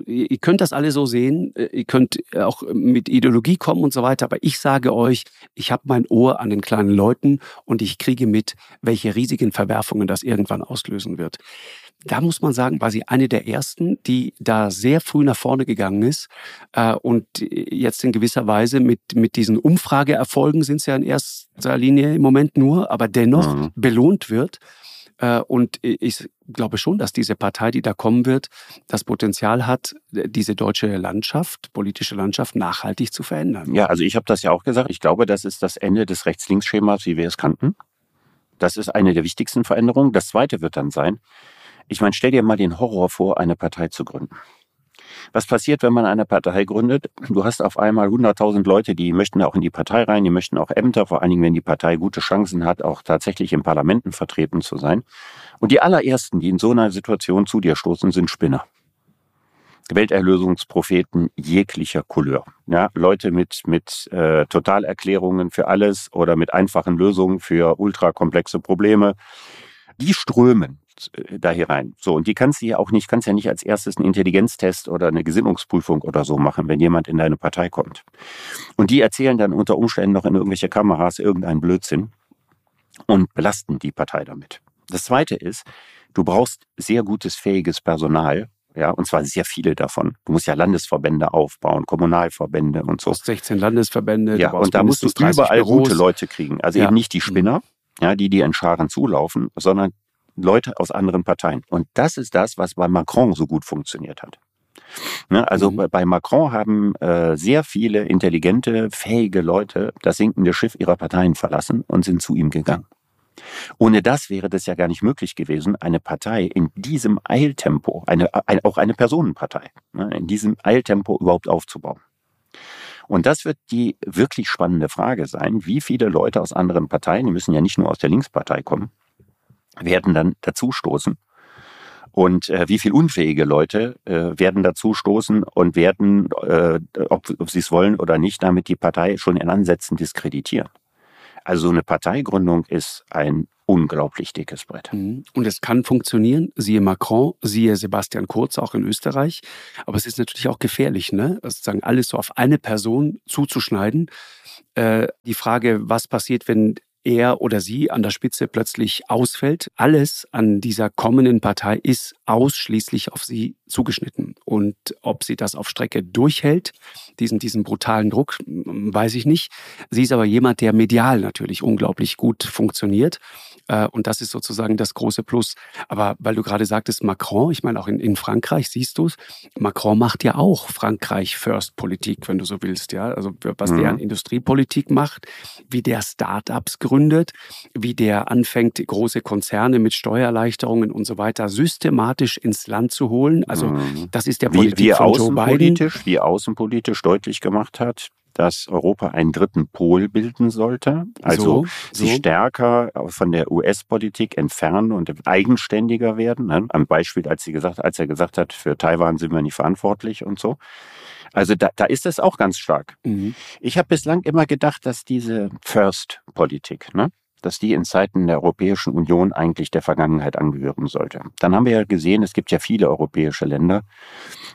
ihr könnt das alle so sehen, äh, ihr könnt auch mit Ideologie kommen und so weiter, aber ich sage euch, ich habe mein Ohr an den kleinen Leuten und ich kriege mit, welche riesigen Verwerfungen das irgendwann auslösen wird. Da muss man sagen, war sie eine der ersten, die da sehr früh nach vorne gegangen ist äh, und jetzt in gewisser Weise mit, mit diesen Umfrageerfolgen sind es ja in erster Linie im Moment nur, aber dennoch mhm. belohnt wird. Äh, und ich glaube schon, dass diese Partei, die da kommen wird, das Potenzial hat, diese deutsche Landschaft, politische Landschaft nachhaltig zu verändern. Ja, also ich habe das ja auch gesagt. Ich glaube, das ist das Ende des Rechts-Links-Schemas, wie wir es kannten. Das ist eine der wichtigsten Veränderungen. Das zweite wird dann sein, ich meine, stell dir mal den Horror vor, eine Partei zu gründen. Was passiert, wenn man eine Partei gründet? Du hast auf einmal 100.000 Leute, die möchten auch in die Partei rein, die möchten auch Ämter, vor allen Dingen, wenn die Partei gute Chancen hat, auch tatsächlich in Parlamenten vertreten zu sein. Und die allerersten, die in so einer Situation zu dir stoßen, sind Spinner. Welterlösungspropheten jeglicher Couleur. Ja, Leute mit, mit äh, Totalerklärungen für alles oder mit einfachen Lösungen für ultrakomplexe Probleme, die strömen äh, da hier rein. So, und die kannst du ja auch nicht, kannst ja nicht als erstes einen Intelligenztest oder eine Gesinnungsprüfung oder so machen, wenn jemand in deine Partei kommt. Und die erzählen dann unter Umständen noch in irgendwelche Kameras irgendeinen Blödsinn und belasten die Partei damit. Das zweite ist, du brauchst sehr gutes, fähiges Personal, ja, und zwar sehr viele davon. Du musst ja Landesverbände aufbauen, Kommunalverbände und so. 16 Landesverbände. Ja, und da musst du überall Büros. gute Leute kriegen. Also ja. eben nicht die Spinner. Ja, die dir in Scharen zulaufen, sondern Leute aus anderen Parteien. Und das ist das, was bei Macron so gut funktioniert hat. Ne, also mhm. bei Macron haben äh, sehr viele intelligente, fähige Leute das sinkende Schiff ihrer Parteien verlassen und sind zu ihm gegangen. Ohne das wäre das ja gar nicht möglich gewesen, eine Partei in diesem Eiltempo, eine, ein, auch eine Personenpartei, ne, in diesem Eiltempo überhaupt aufzubauen. Und das wird die wirklich spannende Frage sein, wie viele Leute aus anderen Parteien, die müssen ja nicht nur aus der Linkspartei kommen, werden dann dazustoßen. Und äh, wie viel unfähige Leute äh, werden dazustoßen und werden, äh, ob, ob sie es wollen oder nicht, damit die Partei schon in Ansätzen diskreditieren. Also eine Parteigründung ist ein unglaublich dickes Brett. Mhm. Und es kann funktionieren, siehe Macron, siehe Sebastian Kurz auch in Österreich. Aber es ist natürlich auch gefährlich, ne? Also sozusagen alles so auf eine Person zuzuschneiden. Äh, die Frage, was passiert, wenn er oder sie an der Spitze plötzlich ausfällt. Alles an dieser kommenden Partei ist ausschließlich auf sie zugeschnitten. Und ob sie das auf Strecke durchhält, diesen, diesen brutalen Druck, weiß ich nicht. Sie ist aber jemand, der medial natürlich unglaublich gut funktioniert. Äh, und das ist sozusagen das große Plus. Aber weil du gerade sagtest, Macron, ich meine auch in, in Frankreich siehst du es, Macron macht ja auch Frankreich First Politik, wenn du so willst, ja. Also was mhm. der an Industriepolitik macht, wie der Startups gründet, wie der anfängt, große Konzerne mit Steuererleichterungen und so weiter systematisch ins Land zu holen. Also mhm. das ist der Politik wie, wie von Joe Biden. Wie außenpolitisch deutlich gemacht hat, dass Europa einen dritten Pol bilden sollte, also so, so. sich stärker von der US-Politik entfernen und eigenständiger werden. Ne? Am Beispiel, als, sie gesagt, als er gesagt hat, für Taiwan sind wir nicht verantwortlich und so. Also da, da ist es auch ganz stark. Mhm. Ich habe bislang immer gedacht, dass diese First-Politik, ne, dass die in Zeiten der Europäischen Union eigentlich der Vergangenheit angehören sollte. Dann haben wir ja gesehen, es gibt ja viele europäische Länder,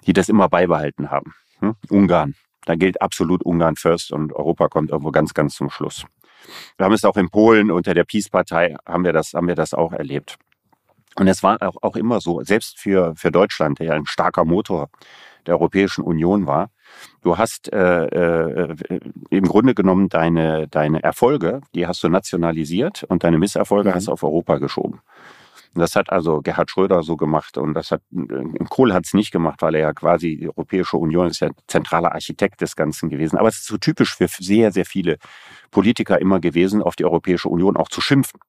die das immer beibehalten haben. Hm? Ungarn, da gilt absolut Ungarn first und Europa kommt irgendwo ganz, ganz zum Schluss. Wir haben es auch in Polen unter der Peace-Partei haben wir das, haben wir das auch erlebt. Und es war auch, auch immer so, selbst für, für Deutschland, der ja ein starker Motor der Europäischen Union war, du hast äh, äh, im Grunde genommen deine, deine Erfolge, die hast du nationalisiert und deine Misserfolge mhm. hast du auf Europa geschoben. Das hat also Gerhard Schröder so gemacht und das hat äh, Kohl hat es nicht gemacht, weil er ja quasi die Europäische Union ist ja zentraler Architekt des Ganzen gewesen. Aber es ist so typisch für sehr, sehr viele Politiker immer gewesen, auf die Europäische Union auch zu schimpfen.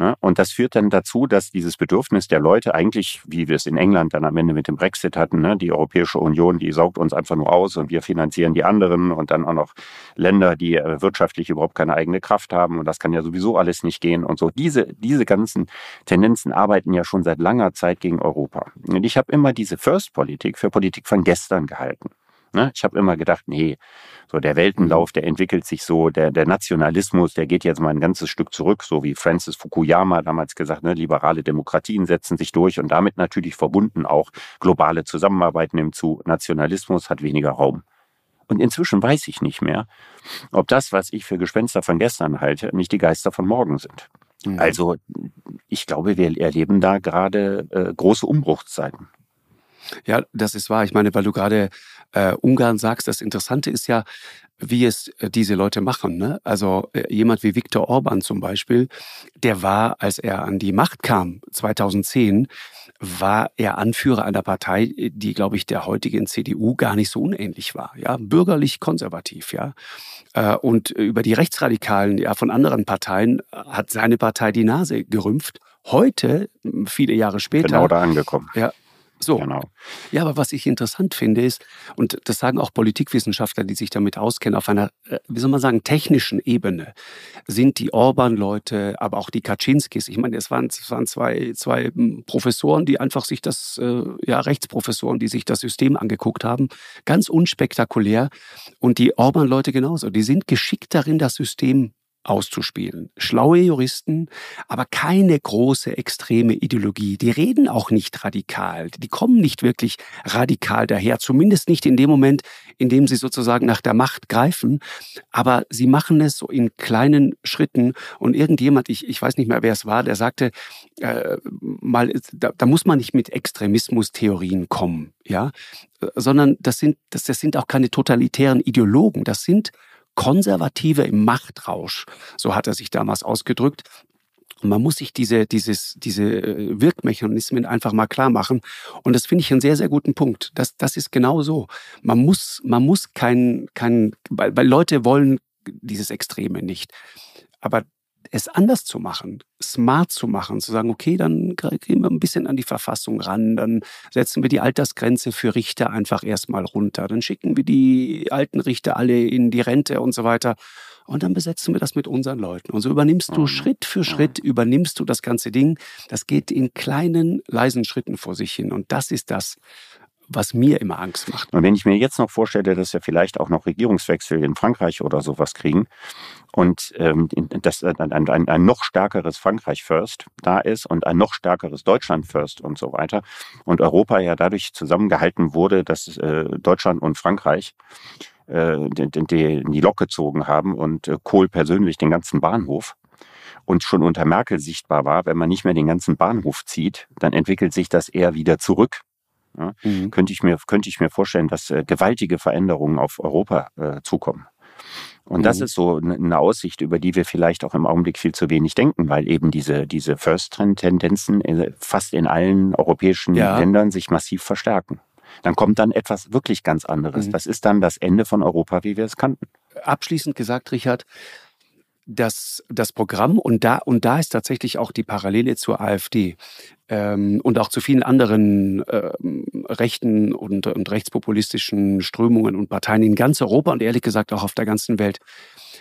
Ne? Und das führt dann dazu, dass dieses Bedürfnis der Leute eigentlich, wie wir es in England dann am Ende mit dem Brexit hatten, ne? die Europäische Union, die saugt uns einfach nur aus und wir finanzieren die anderen und dann auch noch Länder, die äh, wirtschaftlich überhaupt keine eigene Kraft haben und das kann ja sowieso alles nicht gehen und so. Diese, diese ganzen Tendenzen arbeiten ja schon seit langer Zeit gegen Europa. Und ich habe immer diese First-Politik für Politik von gestern gehalten. Ne? Ich habe immer gedacht, nee, so der Weltenlauf, der entwickelt sich so, der, der Nationalismus, der geht jetzt mal ein ganzes Stück zurück, so wie Francis Fukuyama damals gesagt, ne, liberale Demokratien setzen sich durch und damit natürlich verbunden auch globale Zusammenarbeit nimmt zu. Nationalismus hat weniger Raum. Und inzwischen weiß ich nicht mehr, ob das, was ich für Gespenster von gestern halte, nicht die Geister von morgen sind. Mhm. Also ich glaube, wir erleben da gerade äh, große Umbruchszeiten. Ja, das ist wahr. Ich meine, weil du gerade äh, Ungarn sagst, das Interessante ist ja, wie es äh, diese Leute machen. Ne? Also äh, jemand wie Viktor Orban zum Beispiel, der war, als er an die Macht kam, 2010, war er Anführer einer Partei, die, glaube ich, der heutigen CDU gar nicht so unähnlich war. Ja, bürgerlich konservativ, ja. Äh, und über die Rechtsradikalen, ja, von anderen Parteien hat seine Partei die Nase gerümpft. Heute, viele Jahre später. Genau da angekommen. Ja, So. Genau. Ja, aber was ich interessant finde ist, und das sagen auch Politikwissenschaftler, die sich damit auskennen, auf einer, äh, wie soll man sagen, technischen Ebene sind die Orban-Leute, aber auch die Kaczynskis. Ich meine, es waren, es waren zwei, zwei hm, Professoren, die einfach sich das, äh, ja, Rechtsprofessoren, die sich das System angeguckt haben. Ganz unspektakulär. Und die Orban-Leute genauso. Die sind geschickt darin, das System auszuspielen. Schlaue Juristen, aber keine große extreme Ideologie. Die reden auch nicht radikal. Die kommen nicht wirklich radikal daher. Zumindest nicht in dem Moment, in dem sie sozusagen nach der Macht greifen. Aber sie machen es so in kleinen Schritten. Und irgendjemand, ich, ich weiß nicht mehr, wer es war, der sagte, äh, mal, da, da muss man nicht mit Extremismustheorien kommen, ja, sondern das sind, das, das sind auch keine totalitären Ideologen. Das sind Konservative im Machtrausch, so hat er sich damals ausgedrückt. Und man muss sich diese, dieses, diese äh, Wirkmechanismen einfach mal klar machen. Und das finde ich einen sehr, sehr guten Punkt. Das, das ist genau so. Man muss, man muss kein, kein, weil, weil Leute wollen dieses Extreme nicht. Aber es anders zu machen, smart zu machen, zu sagen, okay, dann gehen wir ein bisschen an die Verfassung ran, dann setzen wir die Altersgrenze für Richter einfach erstmal runter, dann schicken wir die alten Richter alle in die Rente und so weiter. Und dann besetzen wir das mit unseren Leuten. Und so übernimmst du mhm. Schritt für Schritt, übernimmst du das ganze Ding. Das geht in kleinen, leisen Schritten vor sich hin. Und das ist das, was mir immer Angst macht. Und wenn ich mir jetzt noch vorstelle, dass wir vielleicht auch noch Regierungswechsel in Frankreich oder sowas kriegen und ähm, dass ein, ein, ein noch stärkeres Frankreich First da ist und ein noch stärkeres Deutschland First und so weiter und Europa ja dadurch zusammengehalten wurde, dass äh, Deutschland und Frankreich äh, die, die, die Lok gezogen haben und äh, Kohl persönlich den ganzen Bahnhof und schon unter Merkel sichtbar war, wenn man nicht mehr den ganzen Bahnhof zieht, dann entwickelt sich das eher wieder zurück ja, mhm. könnte, ich mir, könnte ich mir vorstellen, dass äh, gewaltige Veränderungen auf Europa äh, zukommen. Und mhm. das ist so eine Aussicht, über die wir vielleicht auch im Augenblick viel zu wenig denken, weil eben diese, diese First-Tendenzen äh, fast in allen europäischen ja. Ländern sich massiv verstärken. Dann kommt dann etwas wirklich ganz anderes. Mhm. Das ist dann das Ende von Europa, wie wir es kannten. Abschließend gesagt, Richard, das, das Programm und da, und da ist tatsächlich auch die Parallele zur AfD ähm, und auch zu vielen anderen äh, rechten und, und rechtspopulistischen Strömungen und Parteien in ganz Europa und ehrlich gesagt auch auf der ganzen Welt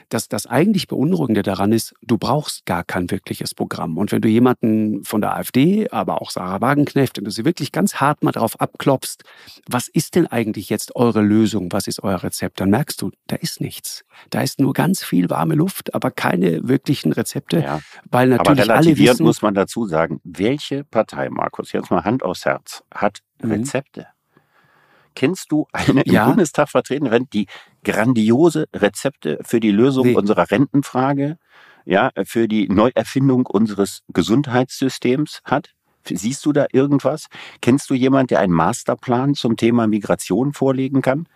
dass das eigentlich Beunruhigende daran ist, du brauchst gar kein wirkliches Programm. Und wenn du jemanden von der AfD, aber auch Sarah Wagenknecht, wenn du sie wirklich ganz hart mal darauf abklopfst, was ist denn eigentlich jetzt eure Lösung, was ist euer Rezept, dann merkst du, da ist nichts. Da ist nur ganz viel warme Luft, aber keine wirklichen Rezepte, ja. weil natürlich aber alle wissen, muss man dazu sagen, welche Partei, Markus, jetzt mal Hand aufs Herz, hat mhm. Kennst du eine ja. im Bundestag vertreten, die grandiose Rezepte für die Lösung nee. unserer Rentenfrage, ja, für die Neuerfindung unseres Gesundheitssystems hat? Siehst du da irgendwas? Kennst du jemand, der einen Masterplan zum Thema Migration vorlegen kann?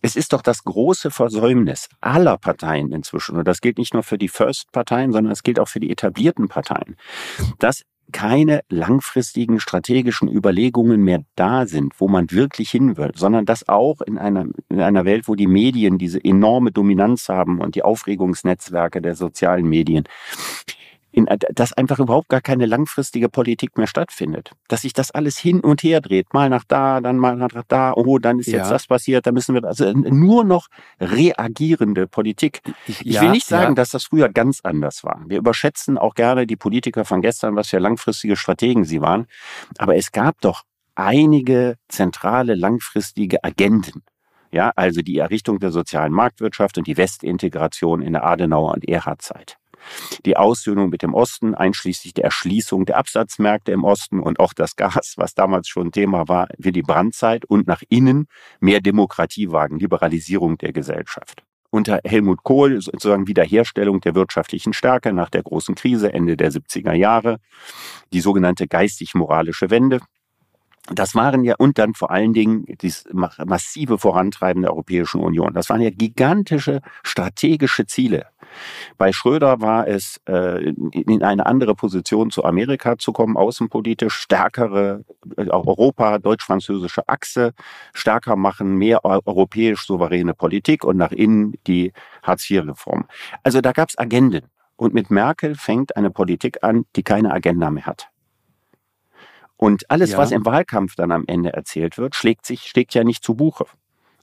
Es ist doch das große Versäumnis aller Parteien inzwischen, und das gilt nicht nur für die First-Parteien, sondern es gilt auch für die etablierten Parteien, dass keine langfristigen strategischen Überlegungen mehr da sind, wo man wirklich hin will, sondern dass auch in einer, in einer Welt, wo die Medien diese enorme Dominanz haben und die Aufregungsnetzwerke der sozialen Medien, in, äh, dass einfach überhaupt gar keine langfristige Politik mehr stattfindet. Dass sich das alles hin und her dreht. Mal nach da, dann mal nach da, oh, dann ist ja. jetzt das passiert, da müssen wir, also nur noch reagierende Politik. Ich ja, will nicht sagen, ja. dass das früher ganz anders war. Wir überschätzen auch gerne die Politiker von gestern, was für langfristige Strategen sie waren. Aber es gab doch einige zentrale langfristige Agenten. Ja, also die Errichtung der sozialen Marktwirtschaft und die Westintegration in der Adenauer und Erhard-Zeit die Aussöhnung mit dem Osten, einschließlich der Erschließung der Absatzmärkte im Osten und auch das Gas, was damals schon Thema war, für die Brandzeit und nach innen mehr Demokratie wagen, Liberalisierung der Gesellschaft unter Helmut Kohl sozusagen Wiederherstellung der wirtschaftlichen Stärke nach der großen Krise Ende der 70er Jahre, die sogenannte geistig-moralische Wende. Das waren ja, und dann vor allen Dingen das massive Vorantreiben der Europäischen Union. Das waren ja gigantische strategische Ziele, bei Schröder war es, äh, in eine andere Position zu Amerika zu kommen, außenpolitisch, stärkere äh, Europa, deutsch-französische Achse, stärker machen, mehr europäisch souveräne Politik und nach innen die Hartz-IV-Reform. Also da gab es Agenden. Und mit Merkel fängt eine Politik an, die keine Agenda mehr hat. Und alles, ja. was im Wahlkampf dann am Ende erzählt wird, schlägt sich, schlägt ja nicht zu Buche.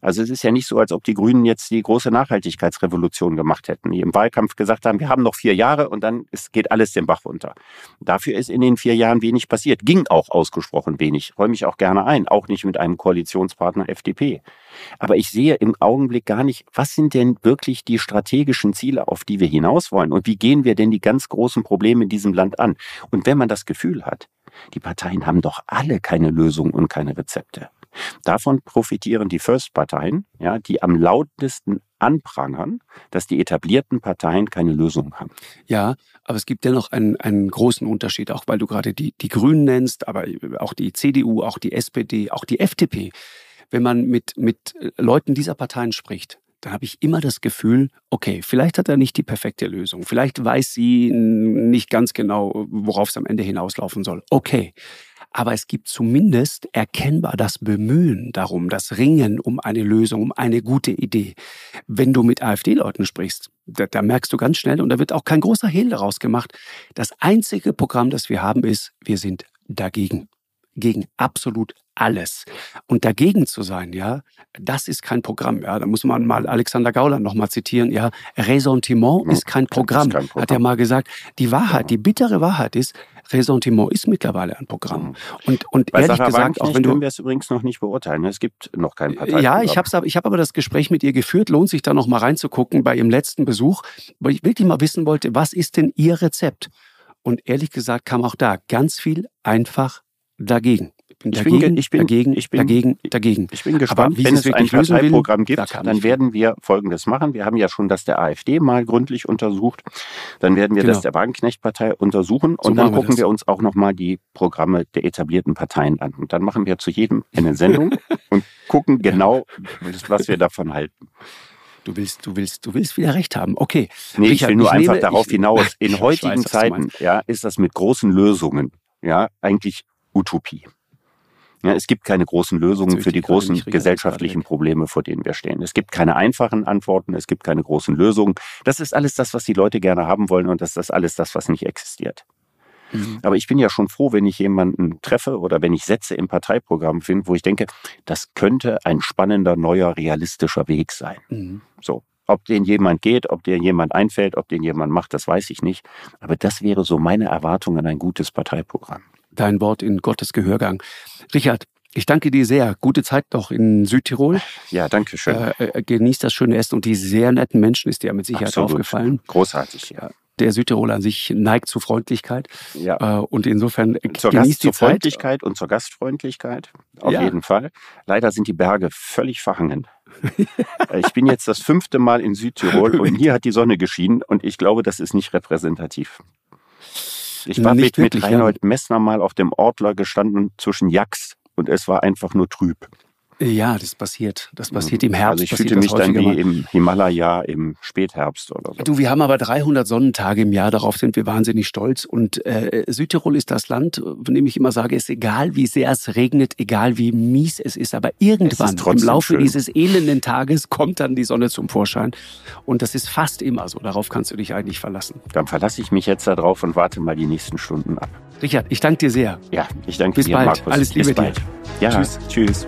Also es ist ja nicht so, als ob die Grünen jetzt die große Nachhaltigkeitsrevolution gemacht hätten, die im Wahlkampf gesagt haben, wir haben noch vier Jahre und dann ist, geht alles den Bach runter. Dafür ist in den vier Jahren wenig passiert. Ging auch ausgesprochen wenig. Räume ich auch gerne ein. Auch nicht mit einem Koalitionspartner FDP. Aber ich sehe im Augenblick gar nicht, was sind denn wirklich die strategischen Ziele, auf die wir hinaus wollen? Und wie gehen wir denn die ganz großen Probleme in diesem Land an? Und wenn man das Gefühl hat, die Parteien haben doch alle keine Lösung und keine Rezepte Davon profitieren die First-Parteien, ja, die am lautesten anprangern, dass die etablierten Parteien keine Lösung haben. Ja, aber es gibt dennoch einen, einen großen Unterschied, auch weil du gerade die, die Grünen nennst, aber auch die CDU, auch die SPD, auch die FDP. Wenn man mit, mit Leuten dieser Parteien spricht, dann habe ich immer das Gefühl, okay, vielleicht hat er nicht die perfekte Lösung, vielleicht weiß sie nicht ganz genau, worauf es am Ende hinauslaufen soll. Okay, aber es gibt zumindest erkennbar das Bemühen darum, das Ringen um eine Lösung, um eine gute Idee. Wenn du mit AfD-Leuten sprichst, da, da, merkst du ganz schnell, und da wird auch kein großer Hehl daraus gemacht, das einzige Programm, das wir haben, ist, wir sind dagegen. Gegen absolut alles. Und dagegen zu sein, ja, das ist kein Programm. Ja, da muss man mal Alexander Gauland nochmal zitieren. Ja, Ressentiment ist kein Programm, ist kein Programm, hat er mal gesagt. Die Wahrheit, die bittere Wahrheit ist, Ressentiment ist mittlerweile ein Programm. Mhm. Und, und Bei ehrlich Sarah gesagt, auch wenn du. können wir es übrigens noch nicht beurteilen. Es gibt noch kein Parteiprogramm. Ja, ich habe ich hab aber das Gespräch mit ihr geführt. Lohnt sich da noch mal reinzugucken bei ihrem letzten Besuch, weil ich wirklich mal wissen wollte, was ist denn ihr Rezept? Und ehrlich gesagt kam auch da ganz viel einfach dagegen bin ich dagegen, bin, ich bin, dagegen, ich bin, dagegen, dagegen. Ich bin gespannt, wenn es ein Parteiprogramm gibt, da dann werden wir Folgendes machen. Wir haben ja schon das der AfD mal gründlich untersucht. Dann werden wir genau. das der Wagenknecht-Partei untersuchen und so dann gucken wir, wir uns auch nochmal die Programme der etablierten Parteien an. Und dann machen wir zu jedem eine Sendung und gucken genau, was wir davon halten. Du willst, du willst, du willst wieder recht haben. Okay. Nee, Richard, ich will nur ich einfach nehme, darauf ich, hinaus. In heutigen weiß, Zeiten, ja, ist das mit großen Lösungen, ja, eigentlich Utopie. Ja, es gibt keine großen Lösungen für die großen gesellschaftlichen Probleme, vor denen wir stehen. Es gibt keine einfachen Antworten, es gibt keine großen Lösungen. Das ist alles das, was die Leute gerne haben wollen und das ist alles das, was nicht existiert. Mhm. Aber ich bin ja schon froh, wenn ich jemanden treffe oder wenn ich Sätze im Parteiprogramm finde, wo ich denke, das könnte ein spannender, neuer, realistischer Weg sein. Mhm. So. Ob den jemand geht, ob der jemand einfällt, ob den jemand macht, das weiß ich nicht. Aber das wäre so meine Erwartung an ein gutes Parteiprogramm dein Wort in Gottes Gehörgang. Richard, ich danke dir sehr. Gute Zeit noch in Südtirol. Ja, danke schön. Äh, äh, genieß das schöne Essen und die sehr netten Menschen ist dir mit Sicherheit Absolut. aufgefallen. Großartig, ja. Der Südtiroler an sich neigt zu Freundlichkeit. Ja. Äh, und insofern zur genießt Gast, die zur Zeit. Freundlichkeit und zur Gastfreundlichkeit. Auf ja. jeden Fall. Leider sind die Berge völlig verhangen. ich bin jetzt das fünfte Mal in Südtirol und hier hat die Sonne geschienen und ich glaube, das ist nicht repräsentativ. Ich war mit, mit Reinhold ja. Messner mal auf dem Ortler gestanden zwischen Jacks und es war einfach nur trüb. Ja, das passiert. Das passiert im Herbst. Also ich fühlte mich dann wie mal. im Himalaya im Spätherbst oder so. Du, wir haben aber 300 Sonnentage im Jahr. Darauf sind wir wahnsinnig stolz. Und äh, Südtirol ist das Land, von dem ich immer sage, es ist egal, wie sehr es regnet, egal wie mies es ist, aber irgendwann ist im Laufe schön. dieses elenden Tages kommt dann die Sonne zum Vorschein. Und das ist fast immer so. Darauf kannst du dich eigentlich verlassen. Dann verlasse ich mich jetzt darauf und warte mal die nächsten Stunden ab. Richard, ich danke dir sehr. Ja, ich danke Bis dir, bald. Markus. Alles Liebe Bis bald. dir. Ja, tschüss. tschüss.